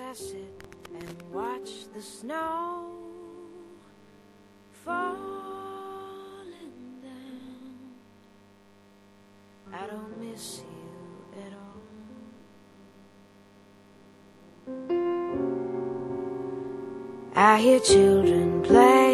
I sit and watch the snow falling down. I don't miss you at all. I hear children playing,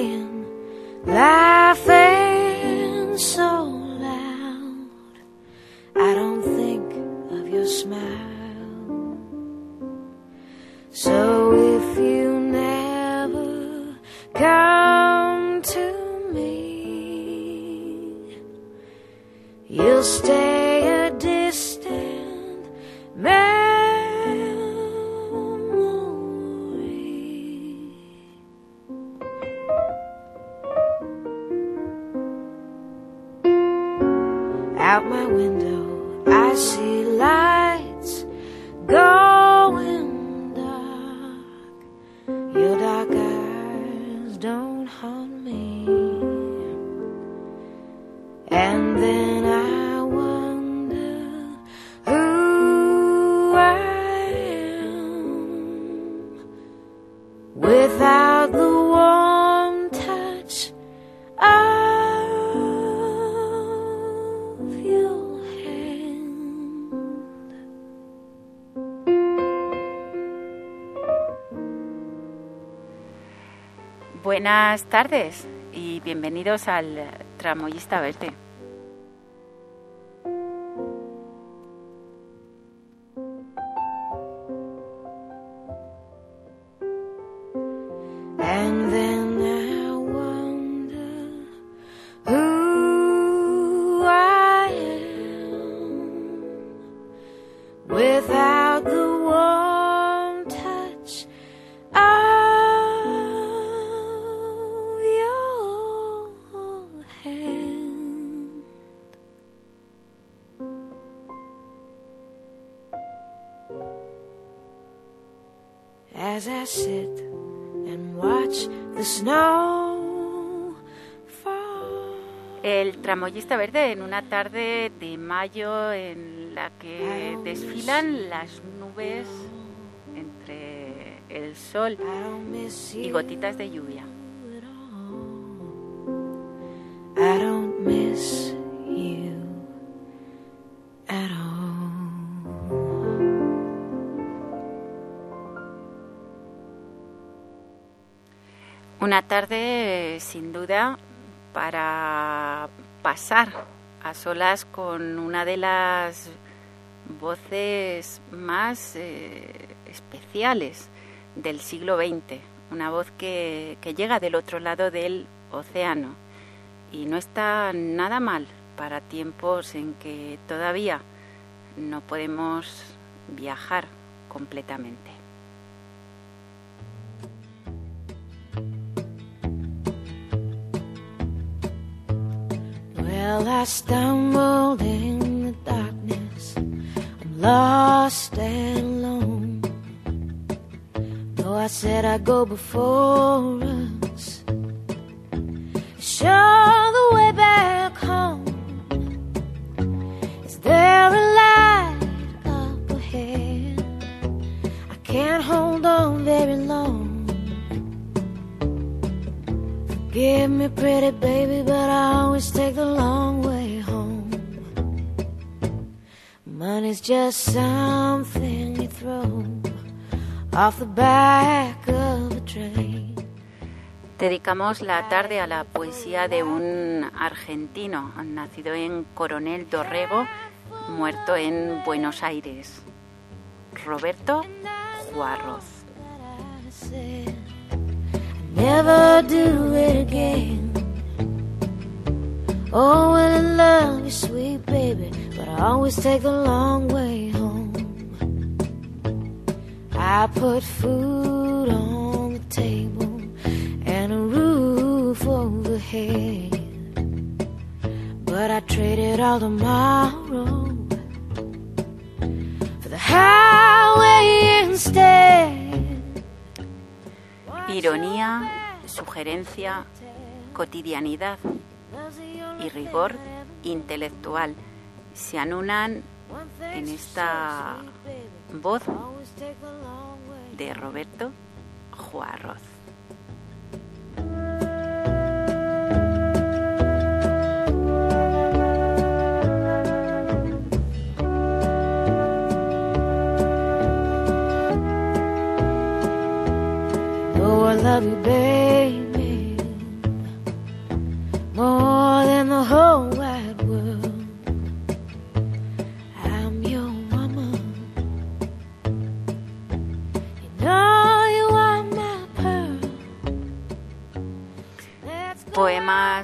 Buenas tardes y bienvenidos al Tramoyista Verte. El Tramoyista Verde en una tarde de mayo en la que desfilan las nubes entre el sol y gotitas de lluvia. at all. I don't miss you at all. Una tarde sin duda para pasar a solas con una de las voces más eh, especiales del siglo XX, una voz que, que llega del otro lado del océano y no está nada mal para tiempos en que todavía no podemos viajar completamente. I stumbled in the darkness. I'm lost and alone. Though I said I'd go before us, show the way back home. Is there a light up ahead? I can't hold on very long. Give me pretty baby, but I always take the long way Money's just something you throw off the back of a train. Dedicamos la tarde a la poesía de un argentino, nacido en Coronel Dorrego, muerto en Buenos Aires, Roberto Juarroz. I said I'd never do it again. Oh, well, I love you, sweet baby, I always take the long way home. I put food on the table and a roof overhead. But I traded all tomorrow for the highway instead. Ironía, sugerencia, cotidianidad y rigor intelectual se anulan en esta voz de Roberto Juarroz. The whole.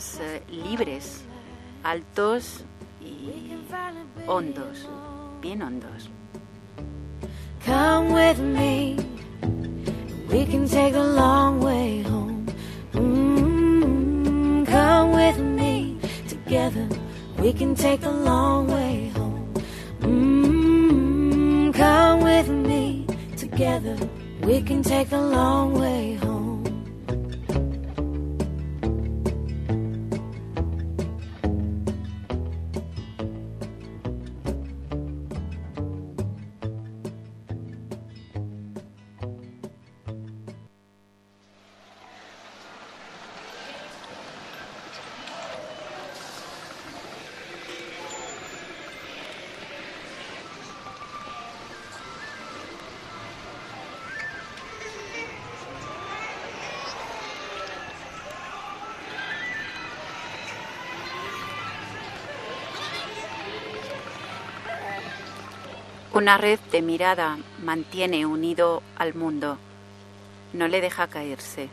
Eh, libres, altos y hondos, bien hondos. Come with me. We can take the long way home. mm Come with me. Together we can take the long way home. mm Come with me. Together we can take the long way home. Una red de mirada mantiene unido al mundo, no le deja caerse.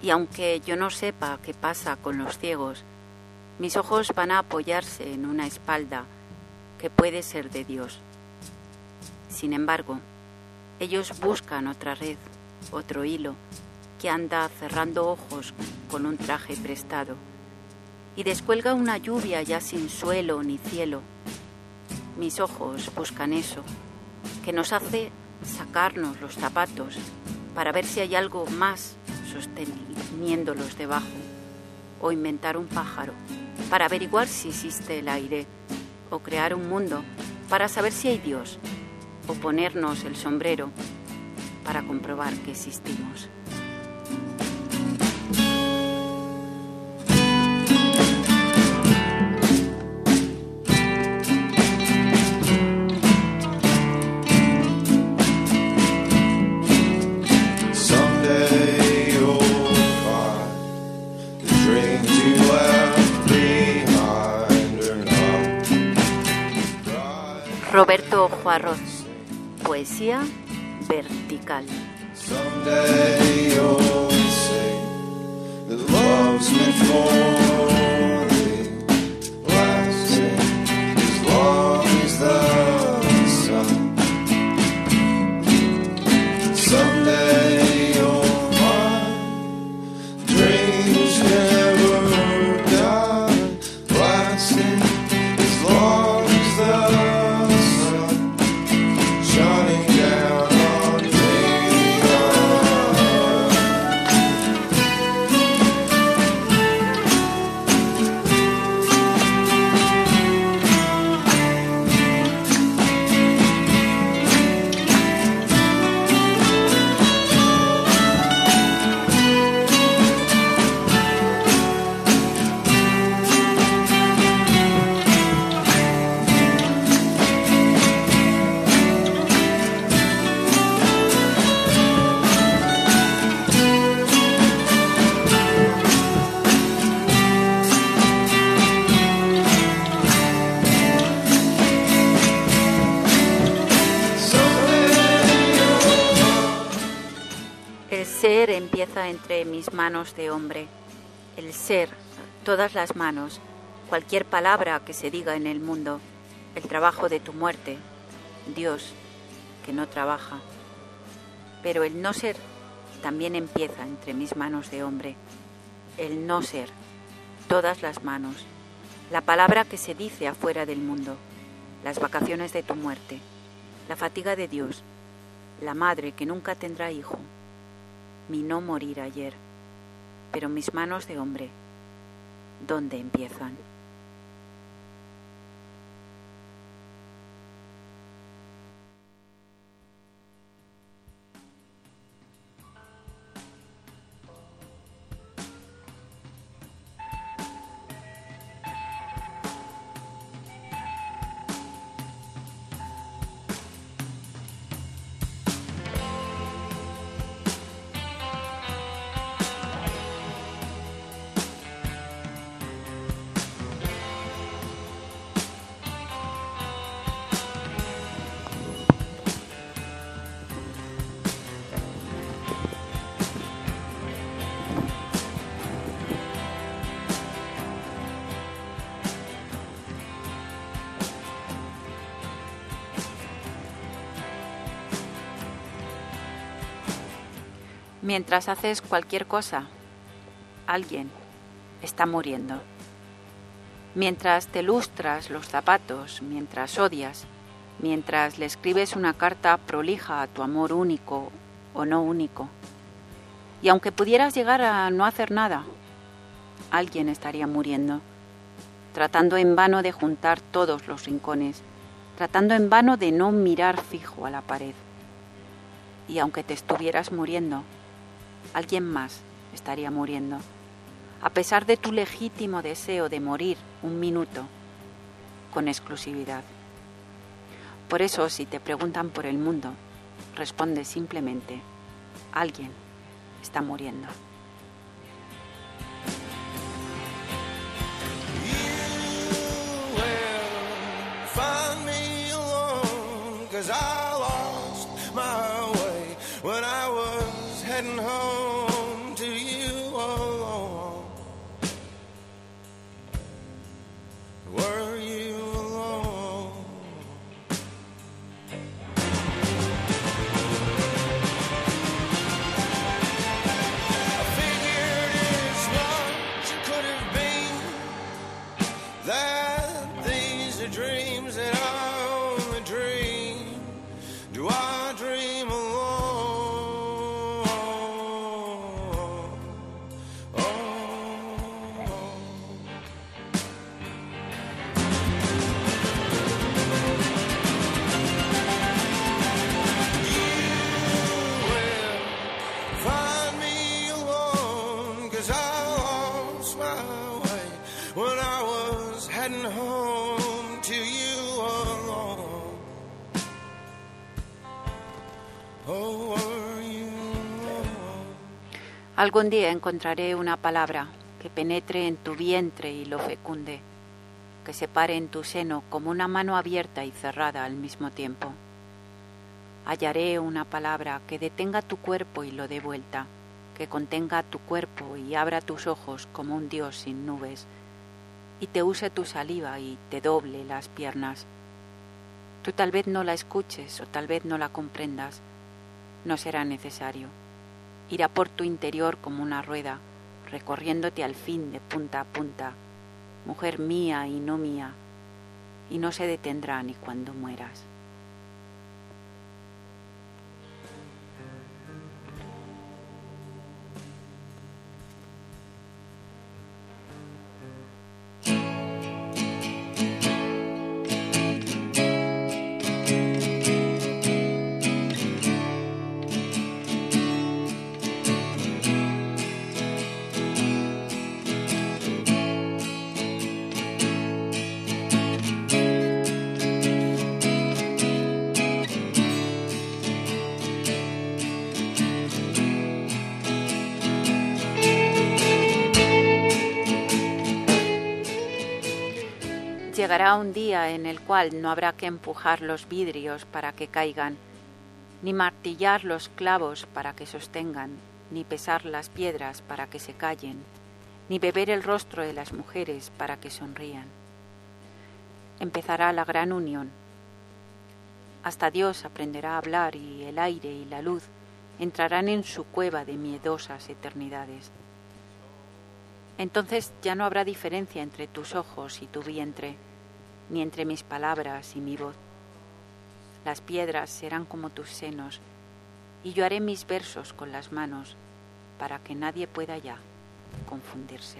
Y aunque yo no sepa qué pasa con los ciegos, mis ojos van a apoyarse en una espalda que puede ser de Dios. Sin embargo, ellos buscan otra red, otro hilo, que anda cerrando ojos con un traje prestado, y descuelga una lluvia ya sin suelo ni cielo. Mis ojos buscan eso, que nos hace sacarnos los zapatos para ver si hay algo más sosteniéndolos debajo, o inventar un pájaro para averiguar si existe el aire, o crear un mundo para saber si hay Dios, o ponernos el sombrero para comprobar que existimos. Vertical. Ser empieza entre mis manos de hombre. El ser, todas las manos, cualquier palabra que se diga en el mundo, el trabajo de tu muerte, Dios, que no trabaja. Pero el no ser también empieza entre mis manos de hombre. El no ser, todas las manos, la palabra que se dice afuera del mundo, las vacaciones de tu muerte, la fatiga de Dios, la madre que nunca tendrá hijo, mi no morir ayer, pero mis manos de hombre, ¿dónde empiezan? Mientras haces cualquier cosa, alguien está muriendo. Mientras te lustras los zapatos, mientras odias, mientras le escribes una carta prolija a tu amor único o no único. Y aunque pudieras llegar a no hacer nada, alguien estaría muriendo, tratando en vano de juntar todos los rincones, tratando en vano de no mirar fijo a la pared. Y aunque te estuvieras muriendo, alguien más estaría muriendo, a pesar de tu legítimo deseo de morir un minuto con exclusividad. Por eso, si te preguntan por el mundo, responde simplemente, alguien está muriendo. Heading home Algún día encontraré una palabra que penetre en tu vientre y lo fecunde, que se pare en tu seno como una mano abierta y cerrada al mismo tiempo. Hallaré una palabra que detenga tu cuerpo y lo dé vuelta, que contenga tu cuerpo y abra tus ojos como un dios sin nubes, y te use tu saliva y te doble las piernas. Tú tal vez no la escuches o tal vez no la comprendas, no será necesario irá por tu interior como una rueda, recorriéndote al fin de punta a punta, mujer mía y no mía, y no se detendrá ni cuando mueras. Llegará un día en el cual no habrá que empujar los vidrios para que caigan, ni martillar los clavos para que sostengan, ni pesar las piedras para que se callen, ni beber el rostro de las mujeres para que sonrían. Empezará la gran unión. Hasta Dios aprenderá a hablar y el aire y la luz entrarán en su cueva de miedosas eternidades. Entonces ya no habrá diferencia entre tus ojos y tu vientre, ni entre mis palabras y mi voz. Las piedras serán como tus senos, y yo haré mis versos con las manos, para que nadie pueda ya confundirse.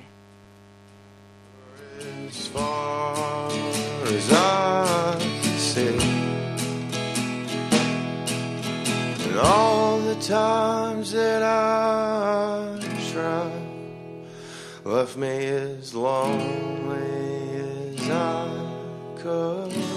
As me as as I because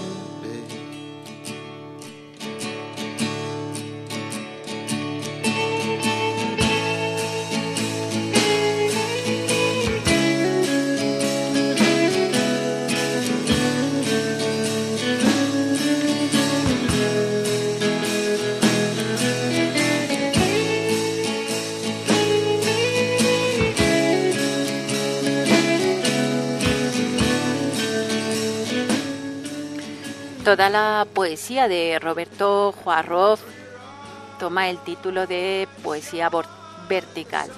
Toda la poesía de Roberto Juarroz toma el título de poesía vertical.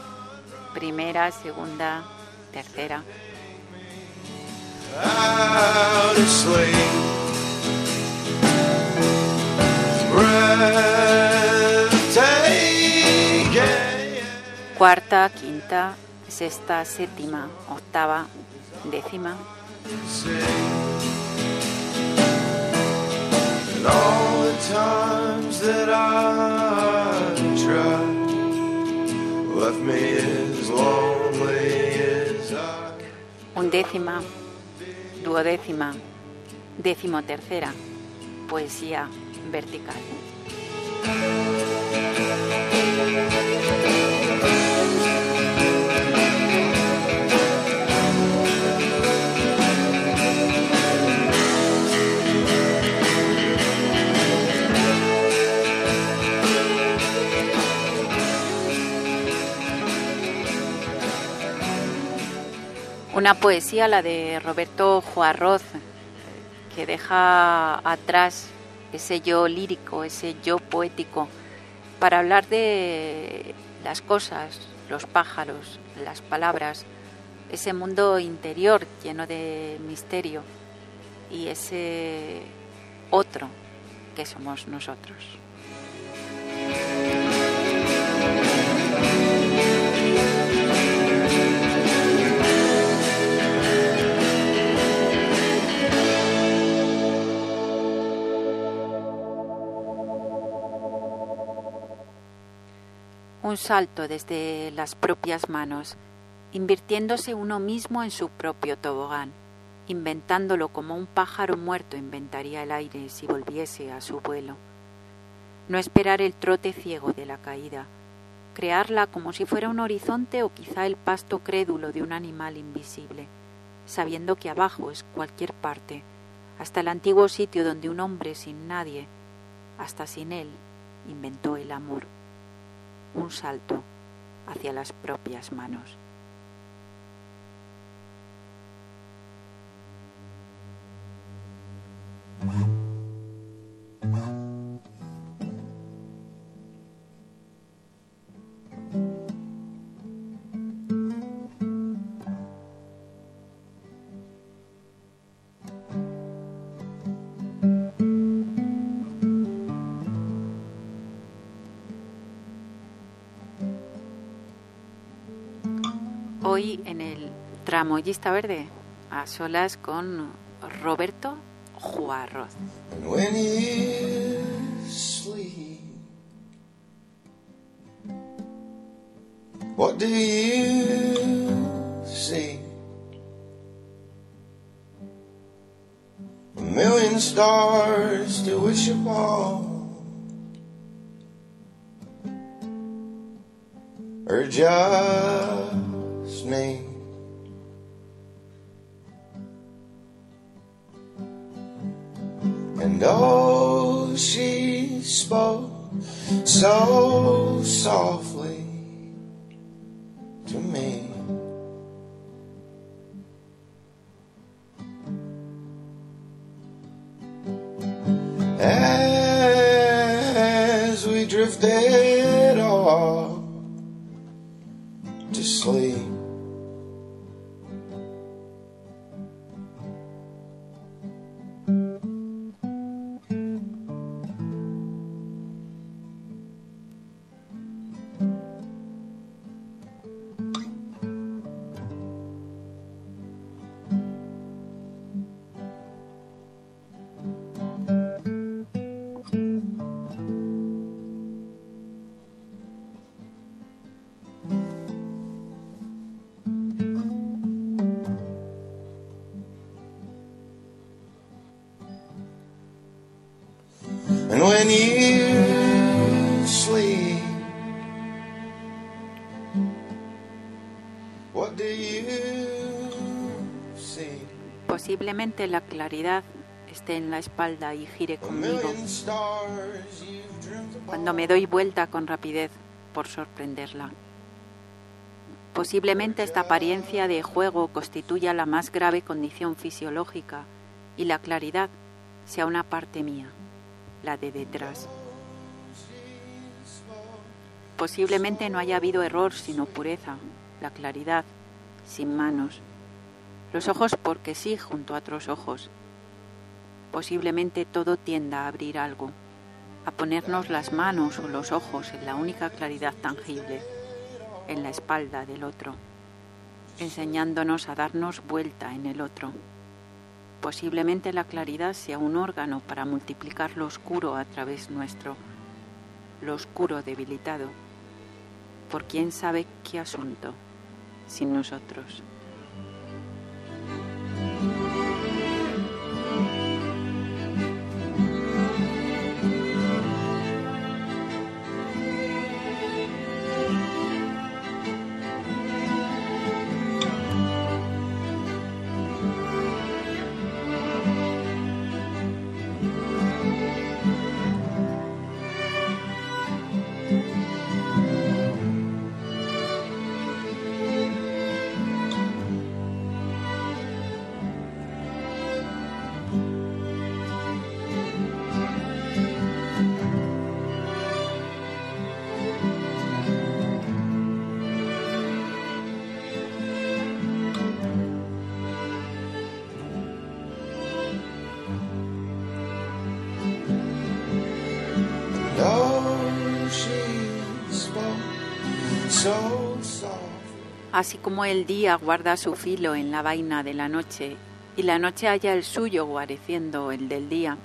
Primera, segunda, tercera. Cuarta, quinta, sexta, séptima, octava, décima. All the times that I tried left me as lonely as I. Undécima, duodécima, decimotercera, poesía vertical. Una poesía, la de Roberto Juarroz, que deja atrás ese yo lírico, ese yo poético, para hablar de las cosas, los pájaros, las palabras, ese mundo interior lleno de misterio y ese otro que somos nosotros. Un salto desde las propias manos, invirtiéndose uno mismo en su propio tobogán, inventándolo como un pájaro muerto inventaría el aire si volviese a su vuelo. No esperar el trote ciego de la caída, crearla como si fuera un horizonte o quizá el pasto crédulo de un animal invisible, sabiendo que abajo es cualquier parte, hasta el antiguo sitio donde un hombre sin nadie, hasta sin él, inventó el amor un salto hacia las propias manos. Hoy en el Tramoyista Verde, a solas con Roberto Juarroz. What do you see? A million stars to wish upon, or just me? And oh, she spoke so softly Posiblemente la claridad esté en la espalda y gire conmigo cuando me doy vuelta con rapidez por sorprenderla. Posiblemente esta apariencia de juego constituya la más grave condición fisiológica y la claridad sea una parte mía, la de detrás. Posiblemente no haya habido error, sino pureza, la claridad, sin manos. Los ojos porque sí junto a otros ojos. Posiblemente todo tienda a abrir algo, a ponernos las manos o los ojos en la única claridad tangible, en la espalda del otro, enseñándonos a darnos vuelta en el otro. Posiblemente la claridad sea un órgano para multiplicar lo oscuro a través nuestro, lo oscuro debilitado por quién sabe qué asunto, sin nosotros. Así como el día guarda su filo en la vaina de la noche y la noche halla el suyo guareciendo el del día,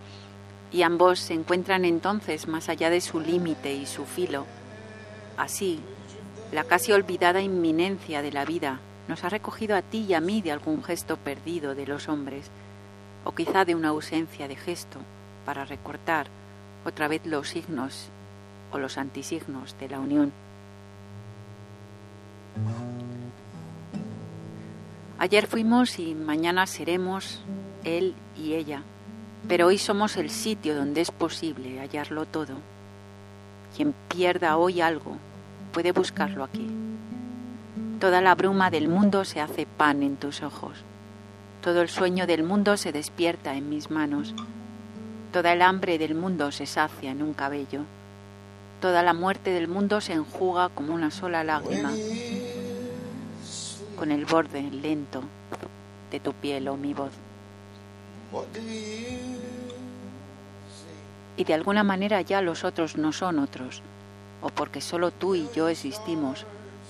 y ambos se encuentran entonces más allá de su límite y su filo. Así, la casi olvidada inminencia de la vida nos ha recogido a ti y a mí de algún gesto perdido de los hombres, o quizá de una ausencia de gesto, para recortar otra vez los signos o los antisignos de la unión. Ayer fuimos y mañana seremos él y ella, pero hoy somos el sitio donde es posible hallarlo todo. Quien pierda hoy algo puede buscarlo aquí. Toda la bruma del mundo se hace pan en tus ojos. Todo el sueño del mundo se despierta en mis manos. Toda el hambre del mundo se sacia en un cabello. Toda la muerte del mundo se enjuga como una sola lágrima con el borde lento de tu piel o mi voz. Y de alguna manera ya los otros no son otros, o porque solo tú y yo existimos,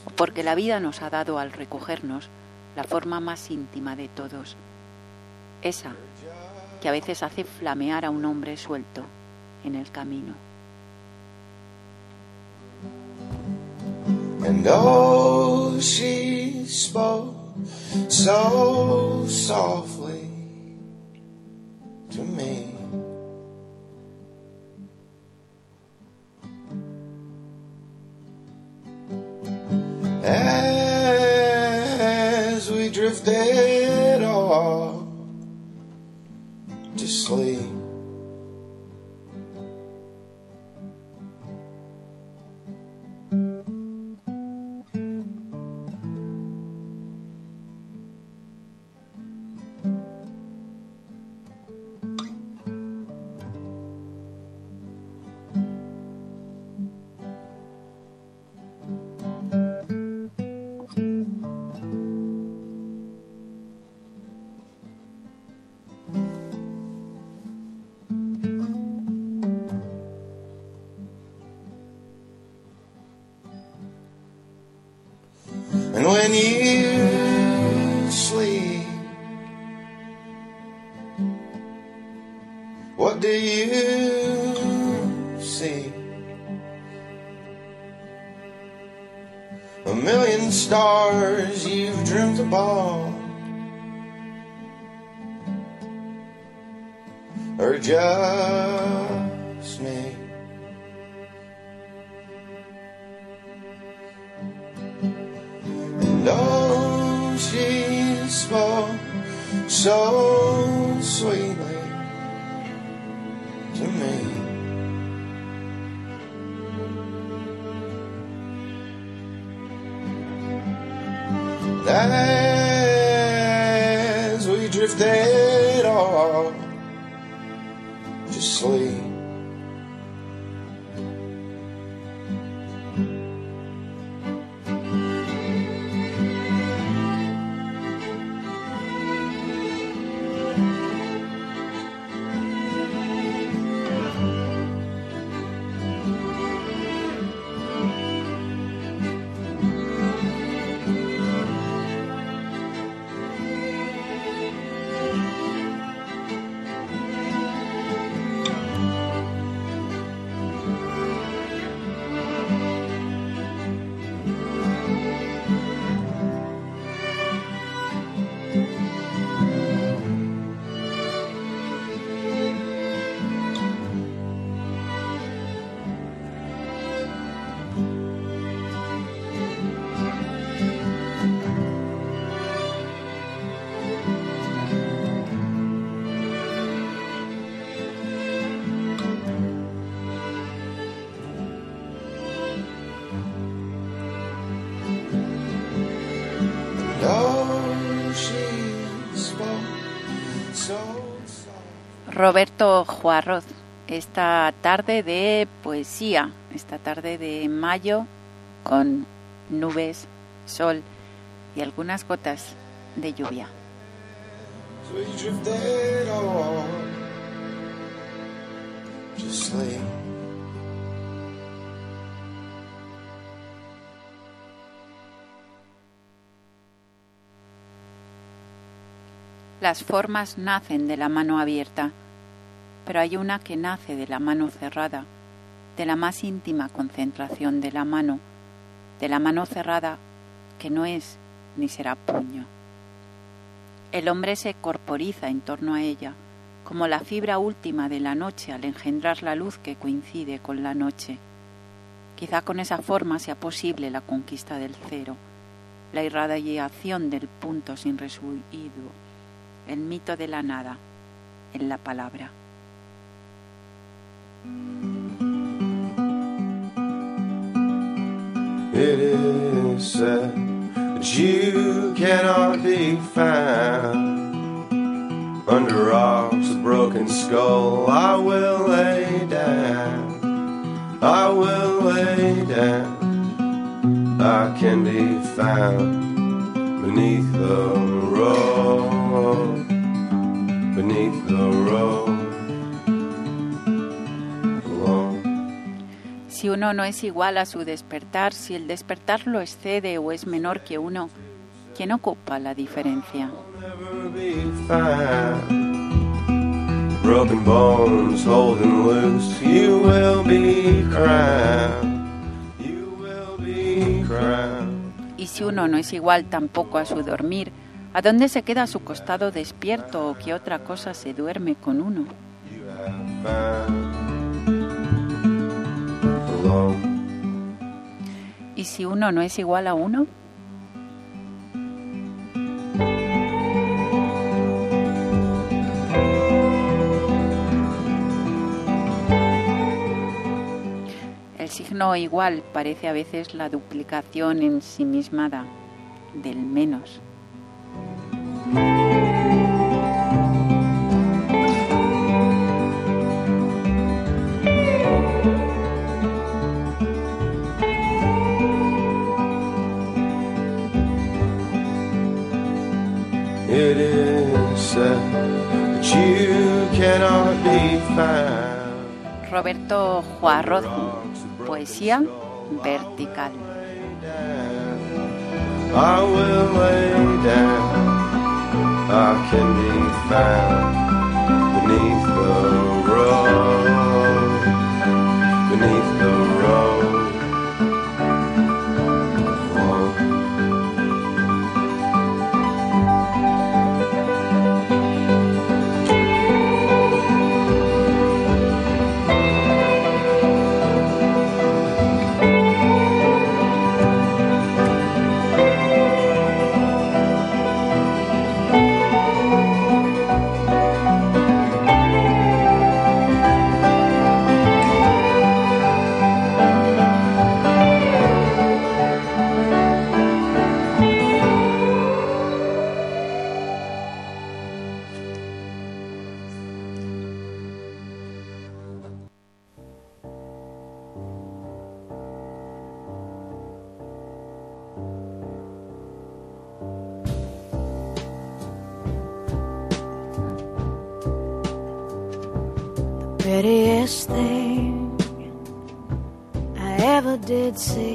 o porque la vida nos ha dado al recogernos la forma más íntima de todos, esa que a veces hace flamear a un hombre suelto en el camino. And oh, she spoke so softly to me. As we drifted off to sleep. Roberto Juarroz, esta tarde de poesía, esta tarde de mayo con nubes, sol y algunas gotas de lluvia. Las formas nacen de la mano abierta, pero hay una que nace de la mano cerrada, de la más íntima concentración de la mano, de la mano cerrada que no es ni será puño. El hombre se corporiza en torno a ella, como la fibra última de la noche al engendrar la luz que coincide con la noche. Quizá con esa forma sea posible la conquista del cero, la irradiación del punto sin residuo, el mito de la nada en la palabra. It is said that you cannot be found under rocks with broken skull. I will lay down. I will lay down. I can be found beneath the road. Beneath the road. Si uno no es igual a su despertar, si el despertar lo excede o es menor que uno, ¿quién ocupa la diferencia? Y si uno no es igual tampoco a su dormir, ¿a dónde se queda a su costado despierto o qué otra cosa se duerme con uno? ¿Y si uno no es igual a uno? El signo igual parece a veces la duplicación ensimismada del menos. Roberto Juarroz, poesía vertical. I will lay down. I can be found ever did see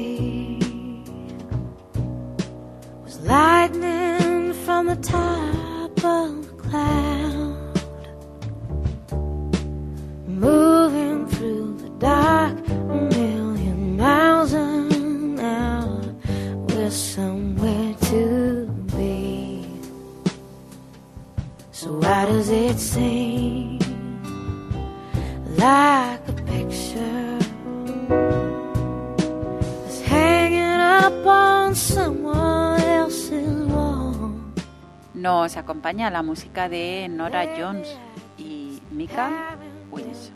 Nos acompaña la música de Nora Jones y Mika Wilson.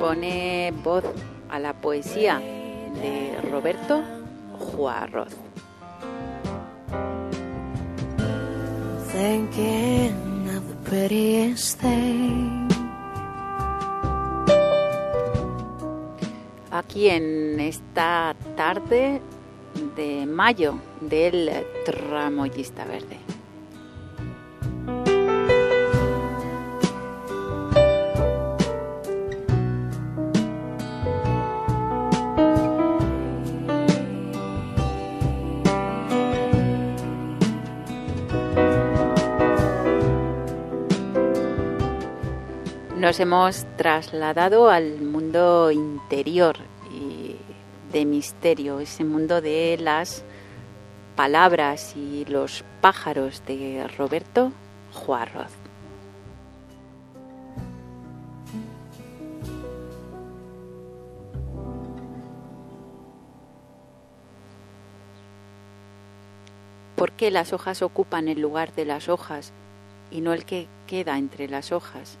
Pone voz a la poesía de Roberto Juarroz. Aquí en esta tarde de mayo del tramoyista verde. Nos hemos trasladado al mundo interior y de misterio, ese mundo de las palabras y los pájaros de Roberto Juarroz. ¿Por qué las hojas ocupan el lugar de las hojas y no el que queda entre las hojas?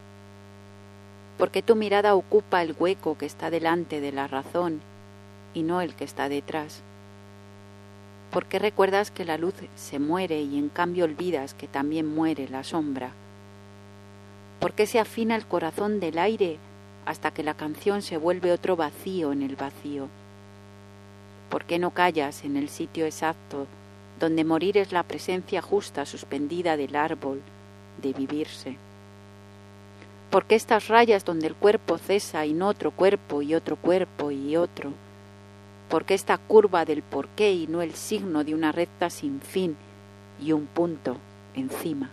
¿Por qué tu mirada ocupa el hueco que está delante de la razón y no el que está detrás? ¿Por qué recuerdas que la luz se muere y en cambio olvidas que también muere la sombra? ¿Por qué se afina el corazón del aire hasta que la canción se vuelve otro vacío en el vacío? ¿Por qué no callas en el sitio exacto donde morir es la presencia justa suspendida del árbol de vivirse? ¿Por qué estas rayas donde el cuerpo cesa y no otro cuerpo y otro cuerpo y otro? ¿Por qué esta curva del porqué y no el signo de una recta sin fin y un punto encima?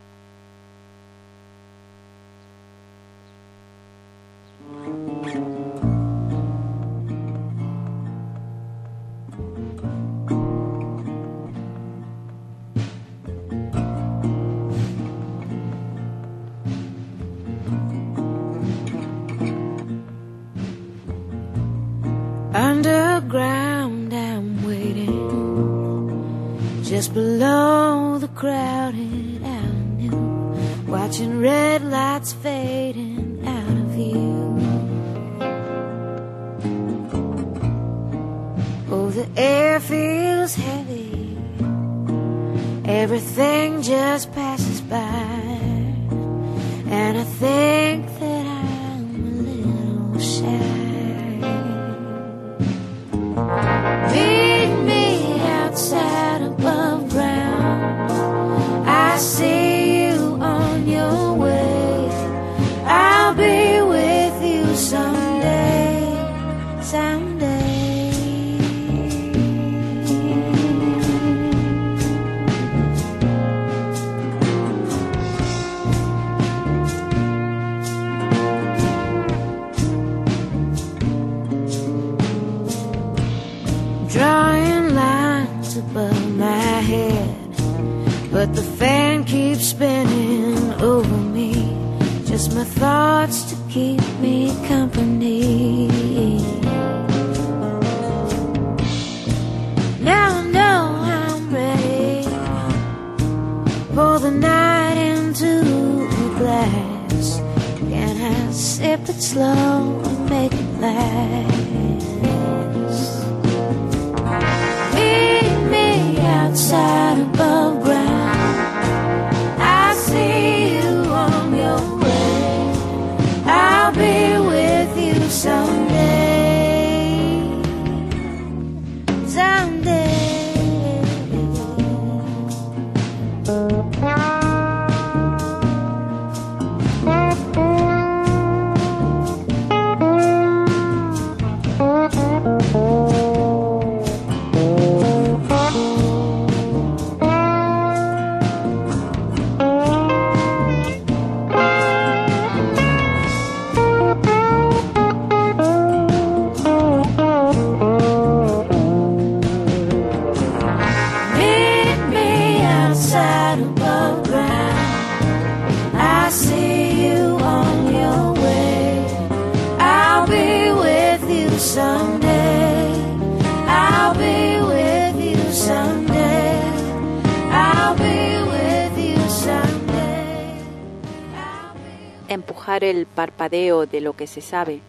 Parpadeo de lo que se sabe,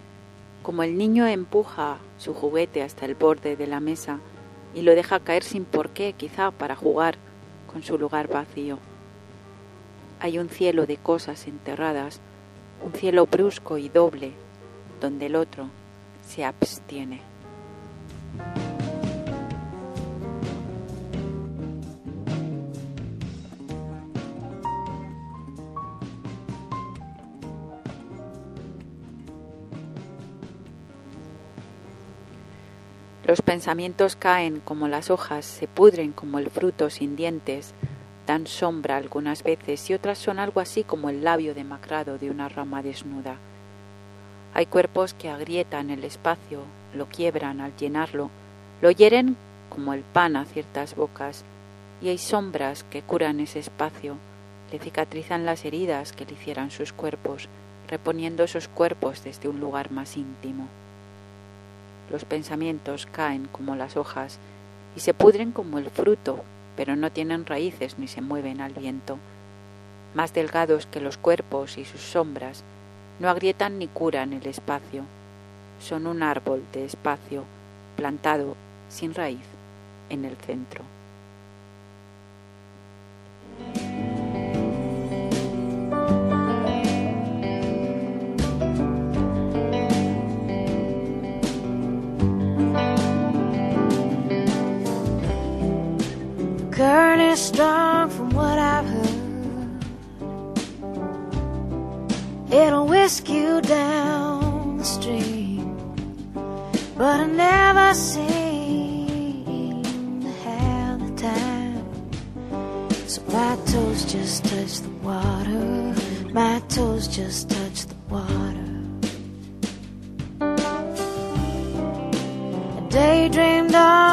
como el niño empuja su juguete hasta el borde de la mesa y lo deja caer sin por qué, quizá para jugar con su lugar vacío. Hay un cielo de cosas enterradas, un cielo brusco y doble, donde el otro se abstiene. Los pensamientos caen como las hojas, se pudren como el fruto sin dientes, dan sombra algunas veces y otras son algo así como el labio demacrado de una rama desnuda. Hay cuerpos que agrietan el espacio, lo quiebran al llenarlo, lo hieren como el pan a ciertas bocas, y hay sombras que curan ese espacio, le cicatrizan las heridas que le hicieran sus cuerpos, reponiendo esos cuerpos desde un lugar más íntimo. Los pensamientos caen como las hojas y se pudren como el fruto, pero no tienen raíces ni se mueven al viento. Más delgados que los cuerpos y sus sombras, no agrietan ni curan el espacio. Son un árbol de espacio plantado sin raíz en el centro. You down the stream, but I never seem to have the time. So my toes just touch the water, my toes just touch the water. I daydreamed on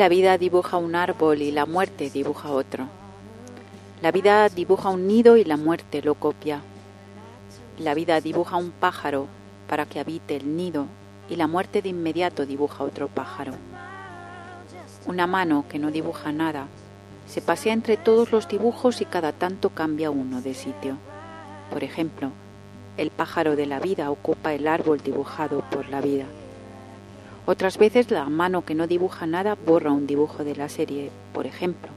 La vida dibuja un árbol y la muerte dibuja otro. La vida dibuja un nido y la muerte lo copia. La vida dibuja un pájaro para que habite el nido y la muerte de inmediato dibuja otro pájaro. Una mano que no dibuja nada se pasea entre todos los dibujos y cada tanto cambia uno de sitio. Por ejemplo, el pájaro de la vida ocupa el árbol dibujado por la vida. Otras veces la mano que no dibuja nada borra un dibujo de la serie. Por ejemplo,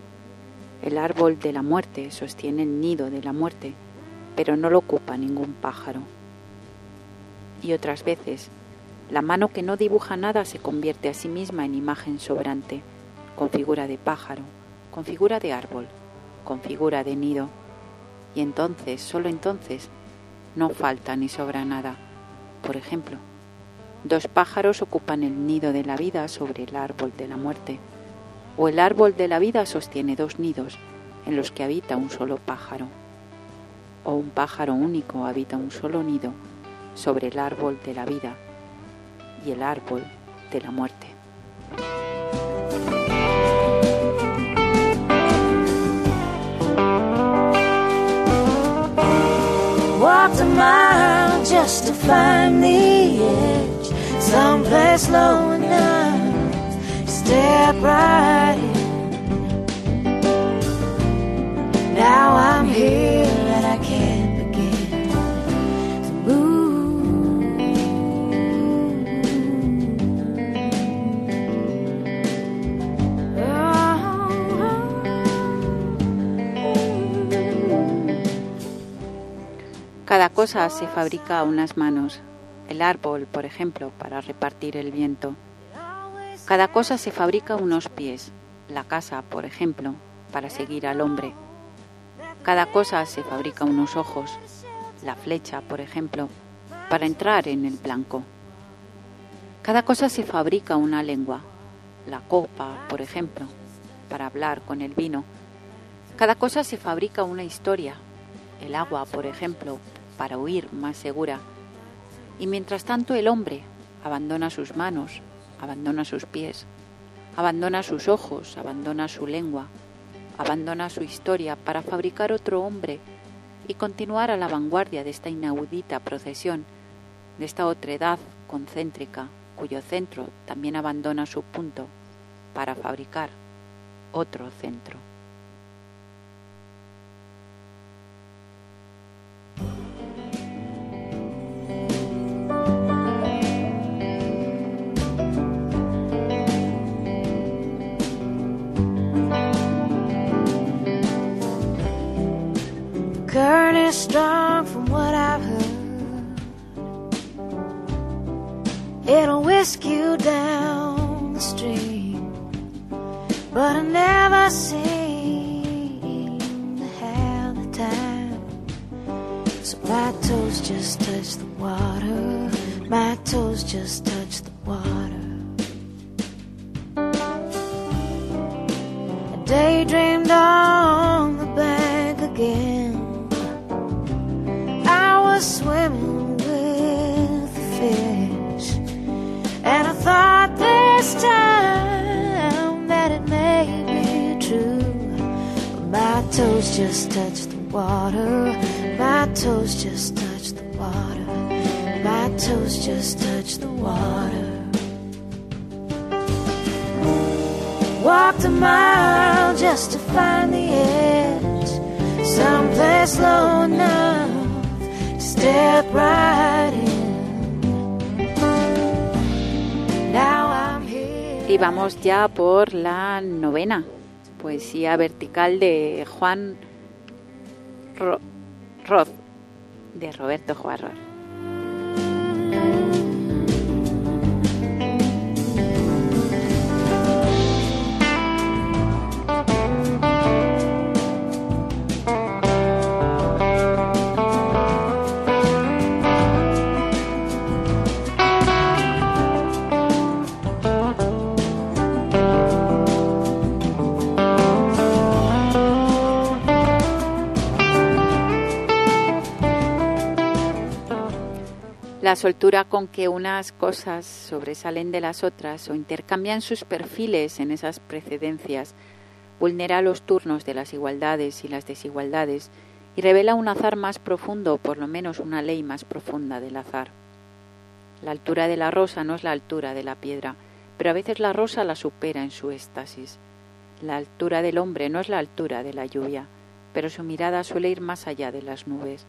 el árbol de la muerte sostiene el nido de la muerte, pero no lo ocupa ningún pájaro. Y otras veces, la mano que no dibuja nada se convierte a sí misma en imagen sobrante, con figura de pájaro, con figura de árbol, con figura de nido. Y entonces, solo entonces, no falta ni sobra nada. Por ejemplo, dos pájaros ocupan el nido de la vida sobre el árbol de la muerte, o el árbol de la vida sostiene dos nidos en los que habita un solo pájaro, o un pájaro único habita un solo nido sobre el árbol de la vida y el árbol de la muerte. Someplace low enough. Now I'm here and I can't begin to. Cada cosa se fabrica a unas manos. El árbol, por ejemplo, para repartir el viento. Cada cosa se fabrica unos pies. La casa, por ejemplo, para seguir al hombre. Cada cosa se fabrica unos ojos. La flecha, por ejemplo, para entrar en el blanco. Cada cosa se fabrica una lengua. La copa, por ejemplo, para hablar con el vino. Cada cosa se fabrica una historia. El agua, por ejemplo, para huir más segura. Y mientras tanto el hombre abandona sus manos, abandona sus pies, abandona sus ojos, abandona su lengua, abandona su historia para fabricar otro hombre y continuar a la vanguardia de esta inaudita procesión de esta otredad concéntrica cuyo centro también abandona su punto para fabricar otro centro. Walked a mile just to find the edge, someplace low enough to step right in. Now I'm here. Y vamos ya por la novena, poesía vertical de Juan Ro- Roz, de Roberto Juarro. La soltura con que unas cosas sobresalen de las otras o intercambian sus perfiles en esas precedencias vulnera los turnos de las igualdades y las desigualdades y revela un azar más profundo, por lo menos una ley más profunda del azar. La altura de la rosa no es la altura de la piedra, pero a veces la rosa la supera en su éxtasis. La altura del hombre no es la altura de la lluvia, pero su mirada suele ir más allá de las nubes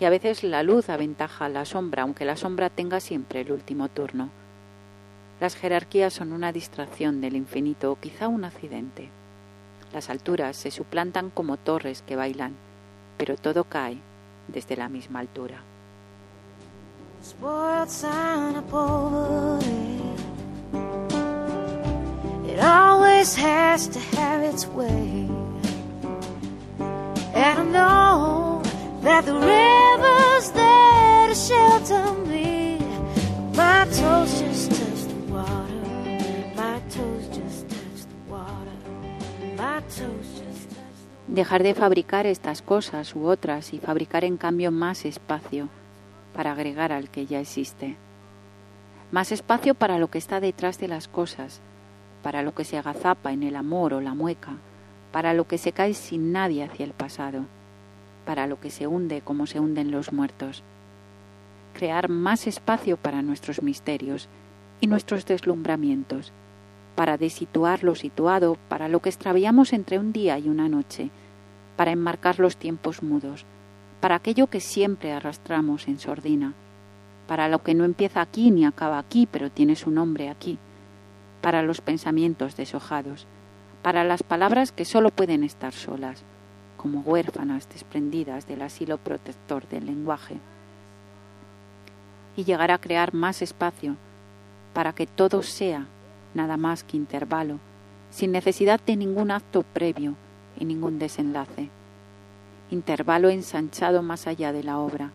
y a veces la luz aventaja a la sombra, aunque la sombra tenga siempre el último turno. Las jerarquías son una distracción del infinito o quizá un accidente. Las alturas se suplantan como torres que bailan, pero todo cae desde la misma altura. It. Always has to have its way. Dejar de fabricar estas cosas u otras y fabricar en cambio más espacio para agregar al que ya existe. Más espacio para lo que está detrás de las cosas, para lo que se agazapa en el amor o la mueca, para lo que se cae sin nadie hacia el pasado, para lo que se hunde como se hunden los muertos. Crear más espacio para nuestros misterios y nuestros deslumbramientos, para desituar lo situado, para lo que extraviamos entre un día y una noche, para enmarcar los tiempos mudos, para aquello que siempre arrastramos en sordina, para lo que no empieza aquí ni acaba aquí, pero tiene su nombre aquí, para los pensamientos deshojados, para las palabras que sólo pueden estar solas, como huérfanas desprendidas del asilo protector del lenguaje, y llegar a crear más espacio para que todo sea nada más que intervalo, sin necesidad de ningún acto previo y ningún desenlace. Intervalo ensanchado más allá de la obra,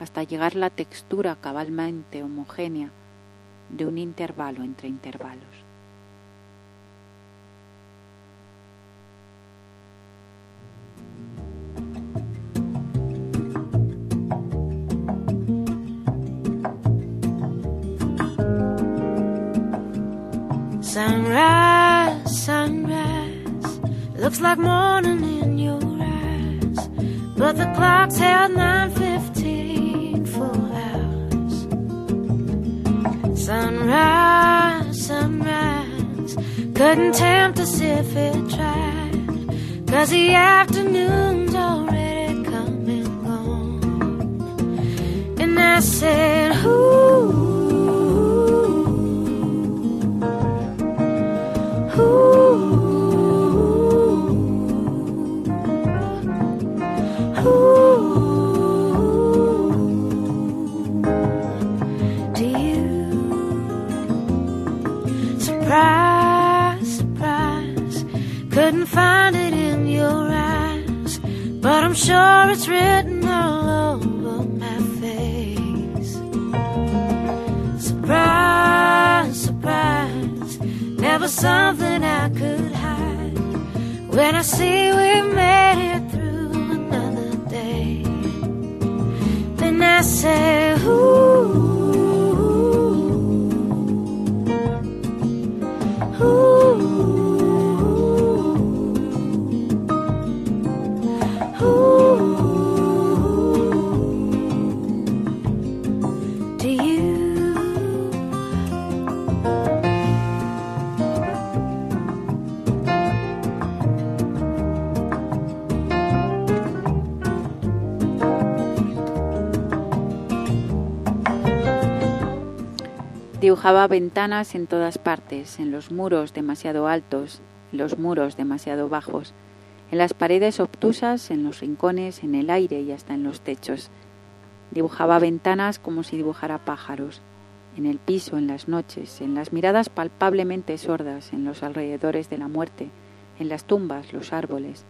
hasta llegar la textura cabalmente homogénea de un intervalo entre intervalos. Sunrise, sunrise, looks like morning in your eyes, but the clock's held nine fifteen full hours. Sunrise, sunrise, couldn't tempt us if it tried. Cause the afternoon's already come and gone. And I said, Ooh. Sure it's written all over my face. Surprise, surprise, never something I could hide. When I see we made it through another day, then I say, Dibujaba ventanas en todas partes, en los muros demasiado altos, en los muros demasiado bajos, en las paredes obtusas, en los rincones, en el aire y hasta en los techos. Dibujaba ventanas como si dibujara pájaros, en el piso, en las noches, en las miradas palpablemente sordas, en los alrededores de la muerte, en las tumbas, los árboles.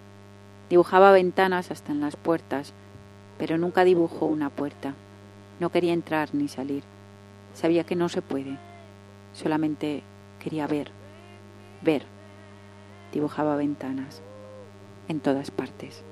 Dibujaba ventanas hasta en las puertas, pero nunca dibujó una puerta. No quería entrar ni salir. Sabía que no se puede. Solamente quería ver, ver. Dibujaba ventanas en todas partes.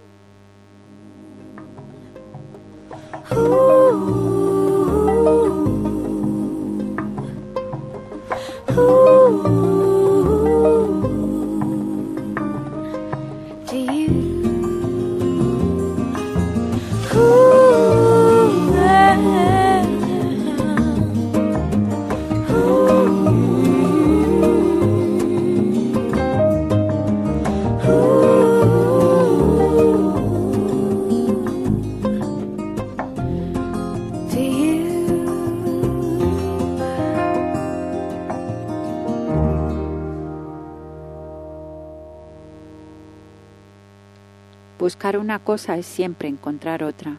Buscar una cosa es siempre encontrar otra.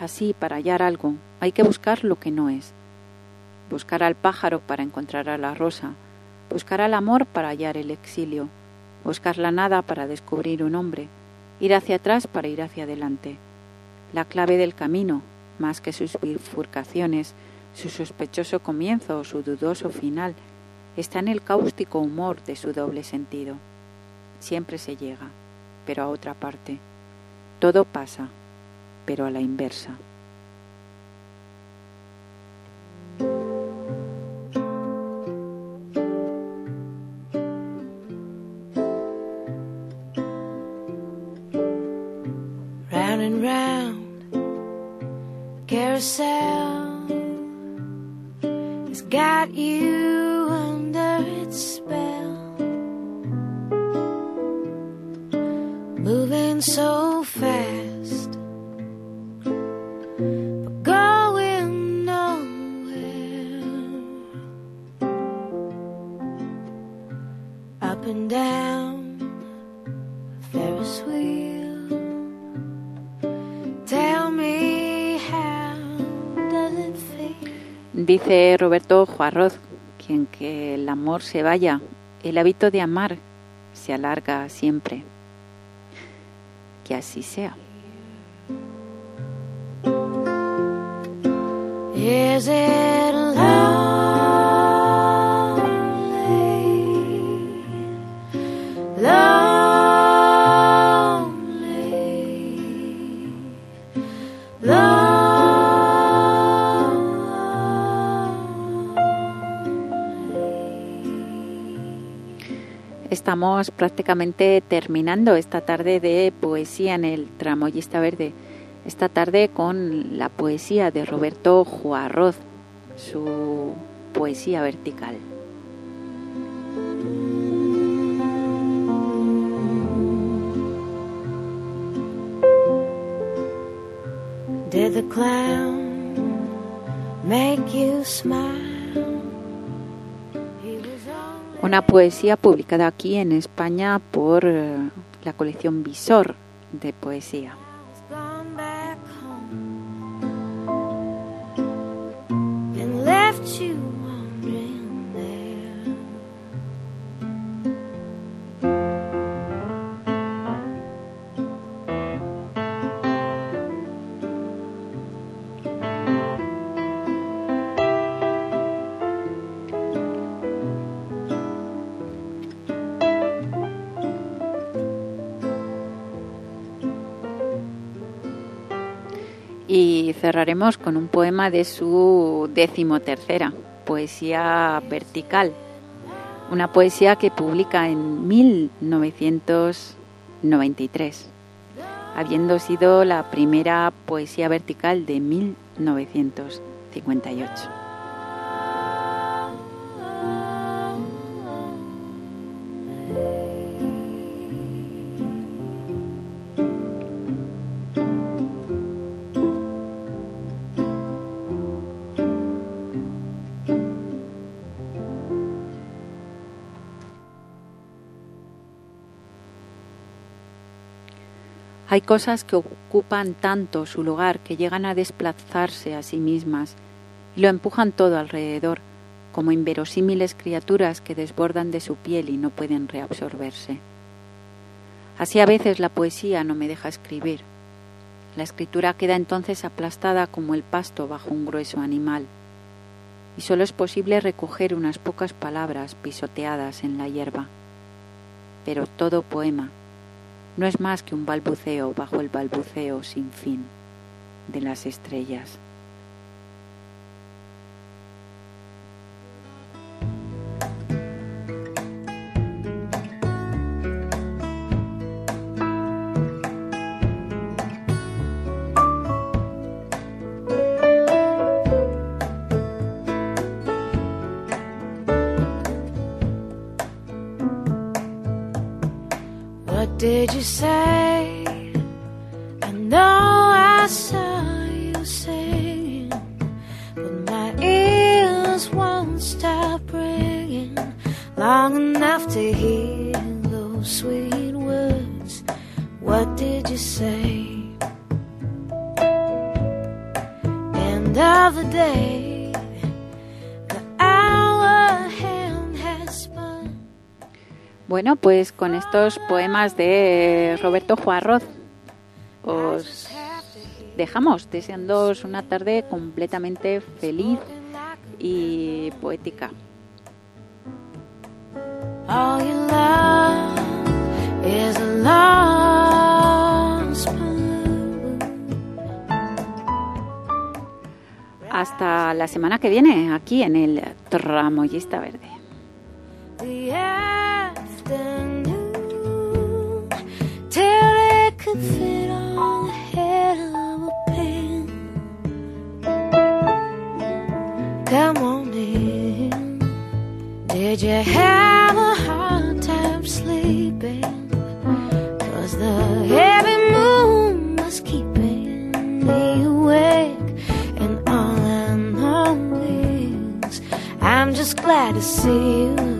Así, para hallar algo, hay que buscar lo que no es. Buscar al pájaro para encontrar a la rosa, buscar al amor para hallar el exilio, buscar la nada para descubrir un hombre, ir hacia atrás para ir hacia adelante. La clave del camino, más que sus bifurcaciones, su sospechoso comienzo o su dudoso final, está en el cáustico humor de su doble sentido. Siempre se llega, pero a otra parte. Todo pasa, pero a la inversa. Carousel got you Dice Roberto Juarroz, quien que el amor se vaya, el hábito de amar se alarga siempre. Que así sea. Estamos prácticamente terminando esta tarde de poesía en el Tramoyista Verde. Esta tarde con la poesía de Roberto Juarroz, su poesía vertical. Did the clown make you smile? Una poesía publicada aquí en España por eh, la colección Visor de poesía. Cerraremos con un poema de su decimotercera, Poesía Vertical. Una poesía que publica en 1993, habiendo sido la primera poesía vertical de 1958. Hay cosas que ocupan tanto su lugar que llegan a desplazarse a sí mismas y lo empujan todo alrededor, como inverosímiles criaturas que desbordan de su piel y no pueden reabsorberse. Así a veces la poesía no me deja escribir. La escritura queda entonces aplastada como el pasto bajo un grueso animal, y solo es posible recoger unas pocas palabras pisoteadas en la hierba. Pero todo poema no es más que un balbuceo bajo el balbuceo sin fin de las estrellas. Did you say? Pues con estos poemas de Roberto Juarroz os dejamos deseándoos una tarde completamente feliz y poética. Hasta la semana que viene aquí en el Tramoyista Verde. Come on in. Did you have a hard time sleeping? Cause the heavy moon was keeping me awake. And all I know is I'm just glad to see you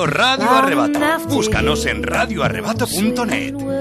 escuchando Radio Arrebato. Búscanos en radioarrebato.net.